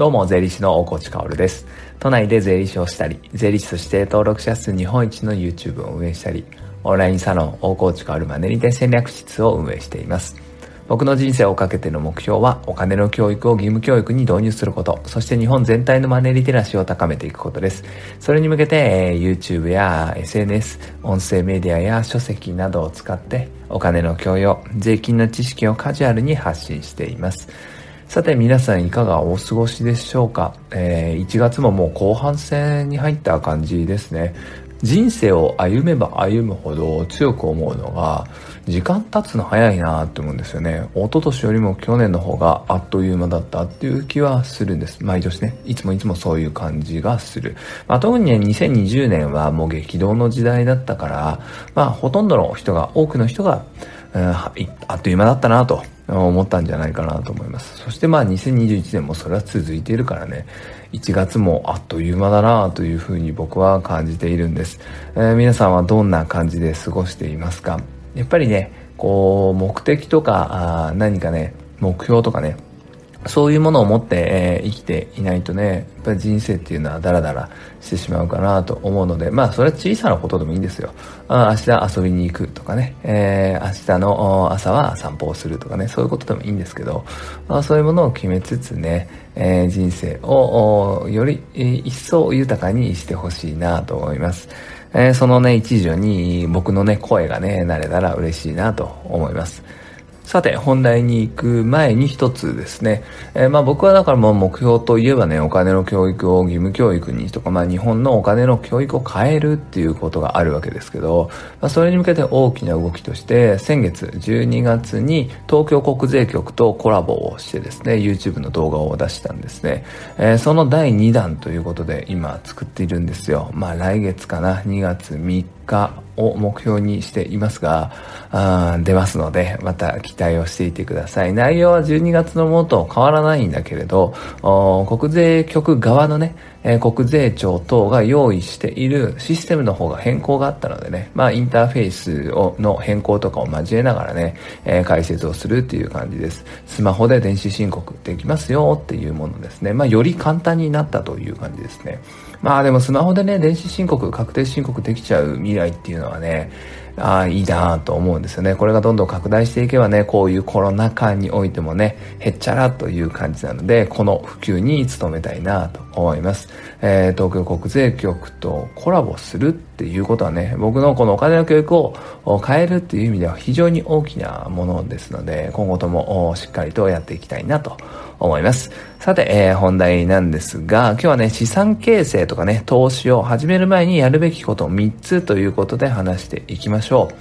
どうも、税理士の大河内薫です。都内で税理士をしたり、税理士として登録者数日本一の YouTube を運営したり、オンラインサロン大河内薫マネリテ戦略室を運営しています。僕の人生をかけての目標は、お金の教育を義務教育に導入すること、そして日本全体のマネリテラシーを高めていくことです。それに向けて、え YouTube や SNS、音声メディアや書籍などを使って、お金の教養、税金の知識をカジュアルに発信しています。さて皆さんいかがお過ごしでしょうか、えー、1月ももう後半戦に入った感じですね。人生を歩めば歩むほど強く思うのが、時間経つの早いなって思うんですよね。一昨年よりも去年の方があっという間だったっていう気はするんです。毎年ね。いつもいつもそういう感じがする。まあ、特にね、2020年はもう激動の時代だったから、まあ、ほとんどの人が、多くの人が、うん、あっという間だったなと思ったんじゃないかなと思います。そしてまあ2021年もそれは続いているからね、1月もあっという間だなというふうに僕は感じているんです。えー、皆さんはどんな感じで過ごしていますか？やっぱりね、こう、目的とか、あ何かね、目標とかね、そういうものを持って、えー、生きていないとね、やっぱり人生っていうのはダラダラしてしまうかなと思うので、まあそれは小さなことでもいいんですよ。あ明日遊びに行くとかね、えー、明日の朝は散歩をするとかね、そういうことでもいいんですけど、あ、そういうものを決めつつね、えー、人生をより一層豊かにしてほしいなと思います。えー、そのね、一助に僕のね、声がね、なれたら嬉しいなと思います。さて、本題に行く前に一つですね。えー、まあ僕はだからもう目標といえばね、お金の教育を義務教育にとか、まあ日本のお金の教育を変えるっていうことがあるわけですけど、まあそれに向けて大きな動きとして、先月12月に東京国税局とコラボをしてですね、YouTube の動画を出したんですね。えー、その第2弾ということで今作っているんですよ。まあ来月かな、2月3日を目標にしていますが、あ出ますので、また期待をしていてください。内容は12月のものと変わらないんだけれど、国税局側のね、えー、国税庁等が用意しているシステムの方が変更があったのでね、まあインターフェースをの変更とかを交えながらね、えー、解説をするっていう感じです。スマホで電子申告できますよっていうものですね。まあより簡単になったという感じですね。まあでもスマホでね、電子申告、確定申告できちゃう未来っていうのはね、ああ、いいなと思うんですよね。これがどんどん拡大していけばね、こういうコロナ禍においてもね、へっちゃらという感じなので、この普及に努めたいなと思います。えー、東京国税局とコラボするっていうことはね、僕のこのお金の教育を変えるっていう意味では非常に大きなものですので、今後ともしっかりとやっていきたいなと思います。さて、えー、本題なんですが、今日はね、資産形成とかね、投資を始める前にやるべきこと3つということで話していきましょう。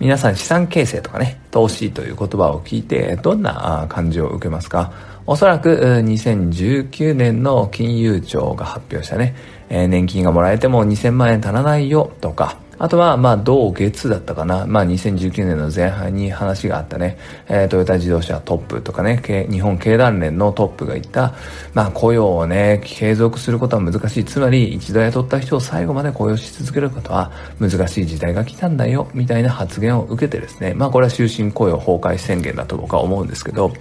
皆さん資産形成とかね、投資という言葉を聞いてどんな感じを受けますか？おそらく2019年の金融庁が発表したね、年金がもらえても2000万円足らないよとか、あとは、まあ、同月だったかな。まあ、2019年の前半に話があったね、えー、トヨタ自動車トップとかね、日本経団連のトップが言った、まあ、雇用をね、継続することは難しい。つまり、一度雇った人を最後まで雇用し続けることは難しい時代が来たんだよ、みたいな発言を受けてですね、まあ、これは終身雇用崩壊宣言だと僕は思うんですけど、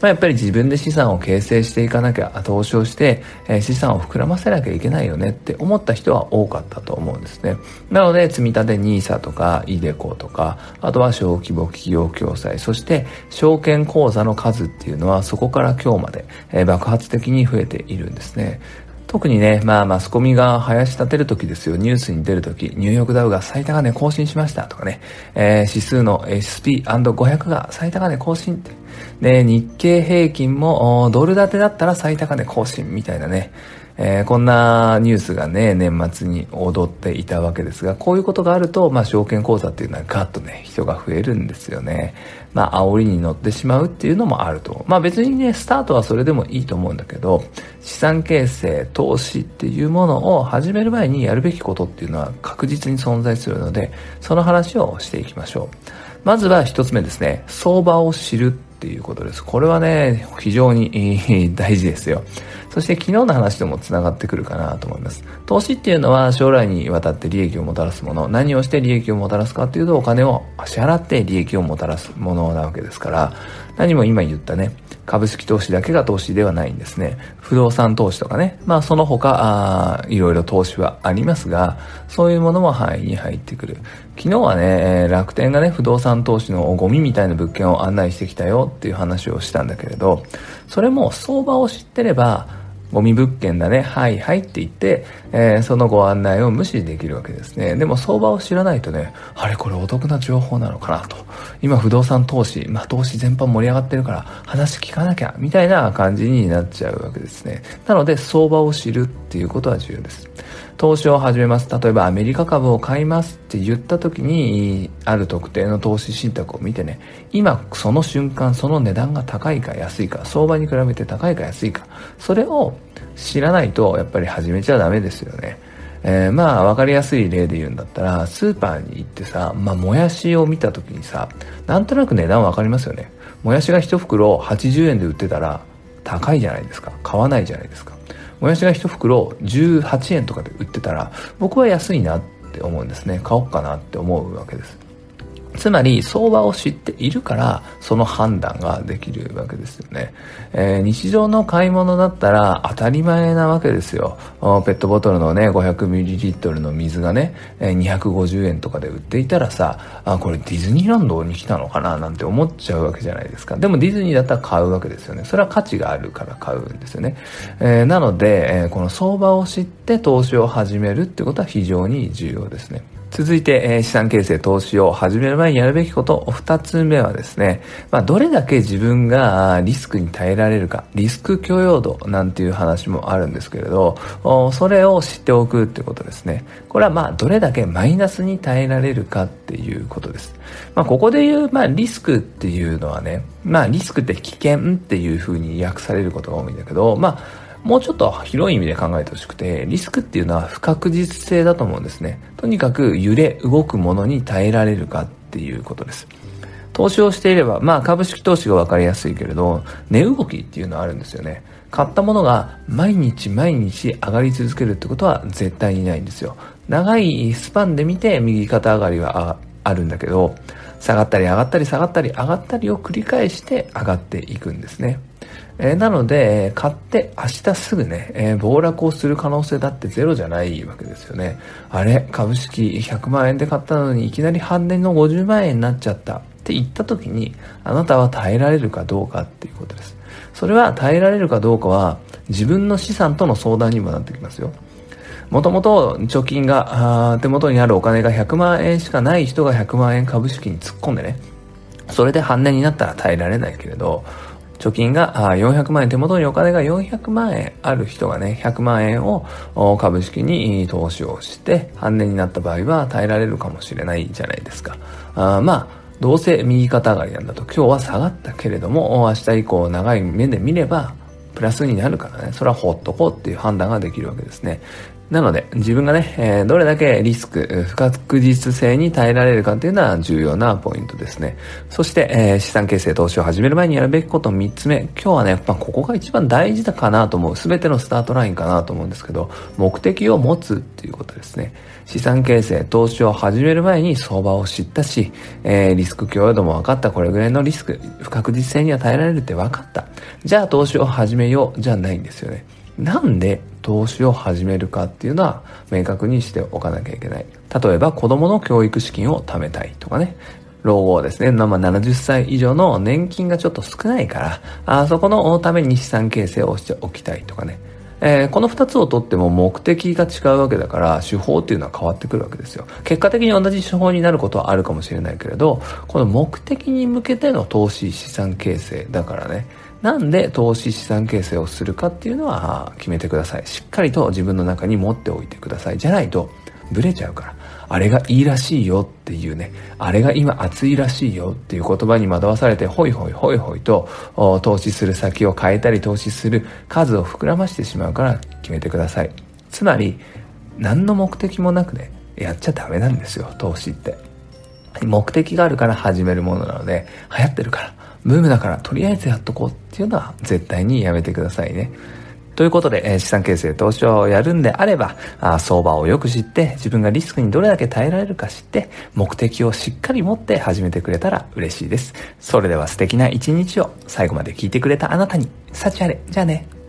まあ、やっぱり自分で資産を形成していかなきゃ、投資をして、えー、資産を膨らませなきゃいけないよねって思った人は多かったと思うんですね。なので、積み立 NISA とか、イデコとか、あとは小規模企業共済、そして証券口座の数っていうのはそこから今日まで、えー、爆発的に増えているんですね。特にね、まあマスコミが林立てる時ですよ、ニュースに出る時、ニューヨークダウが最高値更新しましたとかね、えー、指数の SP&500 が最高値更新って。で、日経平均もドル建てだったら最高値更新みたいなね、えー、こんなニュースがね、年末に踊っていたわけですが、こういうことがあると、まあ、証券口座っていうのはガッとね、人が増えるんですよね。まあ、煽りに乗ってしまうっていうのもあると。まあ、別にね、スタートはそれでもいいと思うんだけど、資産形成、投資っていうものを始める前にやるべきことっていうのは確実に存在するので、その話をしていきましょう。まずは一つ目ですね、相場を知るっていうことです。これはね、非常に大事ですよ。そして昨日の話とも繋がってくるかなと思います。投資っていうのは将来にわたって利益をもたらすもの。何をして利益をもたらすかっていうとお金を支払って利益をもたらすものなわけですから、何も今言ったね、株式投資だけが投資ではないんですね。不動産投資とかね。まあその他、あいろいろ投資はありますが、そういうものも範囲に入ってくる。昨日はね、楽天がね、不動産投資のゴミみたいな物件を案内してきたよっていう話をしたんだけれど、それも相場を知ってれば、ゴミ物件だね、はいはいって言って、えー、そのご案内を無視できるわけですね。でも相場を知らないとね、あれこれお得な情報なのかなと。今不動産投資、まあ投資全般盛り上がってるから話聞かなきゃ、みたいな感じになっちゃうわけですね。なので相場を知るっていうことは重要です。投資を始めます。例えばアメリカ株を買いますって言った時に、ある特定の投資信託を見てね、今その瞬間その値段が高いか安いか、相場に比べて高いか安いか、それを知らないとやっぱり始めちゃダメですよね。えー、まあ分かりやすい例で言うんだったらスーパーに行ってさ、まあ、もやしを見た時にさなんとなく値段分かりますよねもやしが1袋80円で売ってたら高いじゃないですか買わないじゃないですかもやしが1袋18円とかで売ってたら僕は安いなって思うんですね。買おうかなって思うわけです。つまり相場を知っているからその判断ができるわけですよね、えー、日常の買い物だったら当たり前なわけですよ。ペットボトルのね 500ml の水がね250円とかで売っていたらさあこれディズニーランドに来たのかななんて思っちゃうわけじゃないですか。でもディズニーだったら買うわけですよね。それは価値があるから買うんですよね、えー、なので、えー、この相場を知って投資を始めるってことは非常に重要ですね。続いて、えー、資産形成投資を始める前にやるべきこと、二つ目はですね、まあ、どれだけ自分がリスクに耐えられるか、リスク許容度なんていう話もあるんですけれど、それを知っておくってことですね。これはまあ、どれだけマイナスに耐えられるかっていうことです。まあ、ここで言う、まあ、リスクっていうのはね、まあ、リスクって危険っていうふうに訳されることが多いんだけど、まあ、もうちょっと広い意味で考えてほしくて、リスクっていうのは不確実性だと思うんですね。とにかく揺れ動くものに耐えられるかっていうことです。投資をしていれば、まあ株式投資が分かりやすいけれど、値動きっていうのはあるんですよね。買ったものが毎日毎日上がり続けるってことは絶対にないんですよ。長いスパンで見て右肩上がりはあるんだけど、下がったり上がったり下がったり上がったりを繰り返して上がっていくんですね。えー、なので、買って明日すぐね、えー、暴落をする可能性だってゼロじゃないわけですよね。あれ、株式100万円で買ったのにいきなり半年の50万円になっちゃったって言った時に、あなたは耐えられるかどうかっていうことです。それは耐えられるかどうかは自分の資産との相談にもなってきますよ。もともと貯金が、手元にあるお金が100万円しかない人が100万円株式に突っ込んでね、それで半値になったら耐えられないけれど、貯金が400万円、手元にお金が400万円ある人がね、100万円を株式に投資をして、半値になった場合は耐えられるかもしれないじゃないですか。あまあ、どうせ右肩上がりなんだと、今日は下がったけれども、明日以降長い目で見れば、プラスになるからね、それはほっとこうっていう判断ができるわけですね。なので、自分がね、えー、どれだけリスク、不確実性に耐えられるかっていうのは重要なポイントですね。そして、えー、資産形成投資を始める前にやるべきこと3つ目。今日はね、まあ、ここが一番大事だかなと思う。すべてのスタートラインかなと思うんですけど、目的を持つっていうことですね。資産形成、投資を始める前に相場を知ったし、えー、リスク許容度も分かった。これぐらいのリスク、不確実性には耐えられるって分かった。じゃあ投資を始めようじゃないんですよね。なんで投資を始めるかっていうのは明確にしておかなきゃいけない。例えば子供の教育資金を貯めたいとかね。老後ですね。まあ、70歳以上の年金がちょっと少ないから、あそこのために資産形成をしておきたいとかね。えー、この二つをとっても目的が違うわけだから手法っていうのは変わってくるわけですよ結果的に同じ手法になることはあるかもしれないけれどこの目的に向けての投資資産形成だからねなんで投資資産形成をするかっていうのは決めてください。しっかりと自分の中に持っておいてください。じゃないとブレちゃうから。あれがいいらしいよっていうね、あれが今熱いらしいよっていう言葉に惑わされて、ホイホイホイホイと投資する先を変えたり投資する数を膨らましてしまうから決めてください。つまり、何の目的もなくね、やっちゃダメなんですよ、投資って。目的があるから始めるものなので、流行ってるから、ブームだからとりあえずやっとこうっていうのは絶対にやめてくださいね。ということで、え、資産形成投資をやるんであればあ、相場をよく知って、自分がリスクにどれだけ耐えられるか知って、目的をしっかり持って始めてくれたら嬉しいです。それでは素敵な一日を最後まで聞いてくれたあなたに、幸あれ。じゃあね。